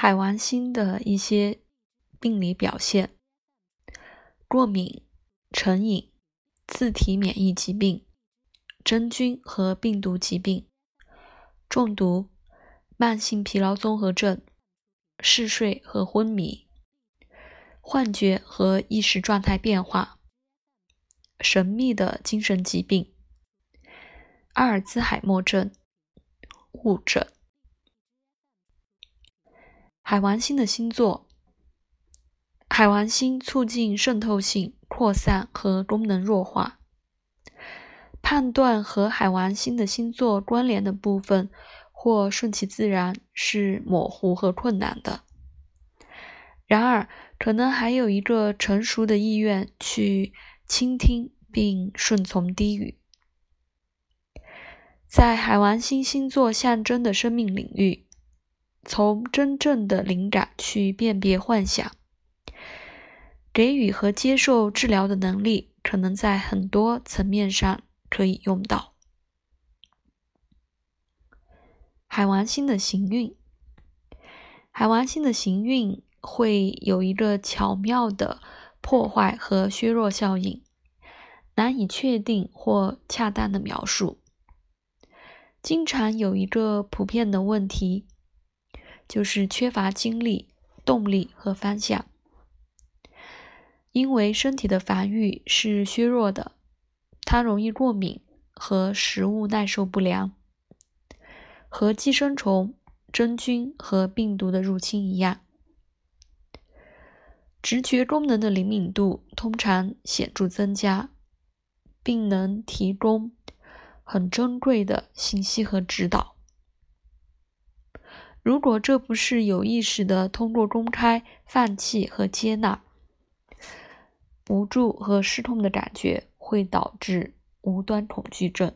海王星的一些病理表现：过敏、成瘾、自体免疫疾病、真菌和病毒疾病、中毒、慢性疲劳综合症、嗜睡和昏迷、幻觉和意识状态变化、神秘的精神疾病、阿尔兹海默症、误诊。海王星的星座，海王星促进渗透性扩散和功能弱化。判断和海王星的星座关联的部分或顺其自然是模糊和困难的。然而，可能还有一个成熟的意愿去倾听并顺从低语。在海王星星座象征的生命领域。从真正的灵感去辨别幻想，给予和接受治疗的能力，可能在很多层面上可以用到。海王星的行运，海王星的行运会有一个巧妙的破坏和削弱效应，难以确定或恰当的描述。经常有一个普遍的问题。就是缺乏精力、动力和方向，因为身体的防御是削弱的，它容易过敏和食物耐受不良，和寄生虫、真菌和病毒的入侵一样。直觉功能的灵敏度通常显著增加，并能提供很珍贵的信息和指导。如果这不是有意识的通过公开放弃和接纳，无助和失控的感觉会导致无端恐惧症。